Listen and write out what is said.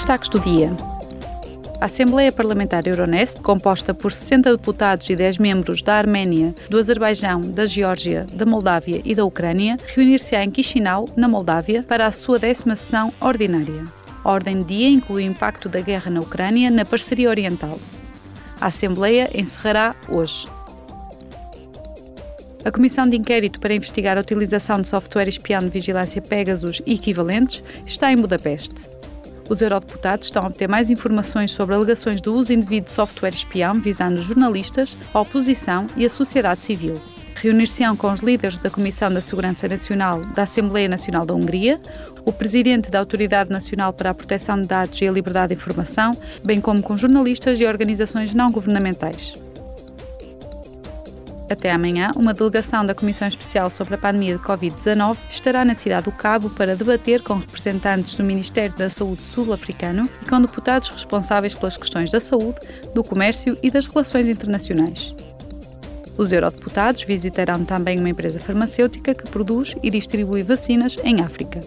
Destaques do dia. A Assembleia Parlamentar Euronest, composta por 60 deputados e 10 membros da Arménia, do Azerbaijão, da Geórgia, da Moldávia e da Ucrânia, reunir-se-á em Chisinau, na Moldávia, para a sua décima sessão ordinária. A ordem do dia inclui o impacto da guerra na Ucrânia na parceria oriental. A Assembleia encerrará hoje. A Comissão de Inquérito para investigar a utilização de software espião de vigilância Pegasus e equivalentes está em Budapeste. Os eurodeputados estão a obter mais informações sobre alegações do uso indevido de software espião visando jornalistas, a oposição e a sociedade civil. Reunir-se-ão com os líderes da Comissão da Segurança Nacional da Assembleia Nacional da Hungria, o presidente da Autoridade Nacional para a Proteção de Dados e a Liberdade de Informação, bem como com jornalistas e organizações não governamentais. Até amanhã, uma delegação da Comissão Especial sobre a Pandemia de Covid-19 estará na cidade do Cabo para debater com representantes do Ministério da Saúde sul-africano e com deputados responsáveis pelas questões da saúde, do comércio e das relações internacionais. Os eurodeputados visitarão também uma empresa farmacêutica que produz e distribui vacinas em África.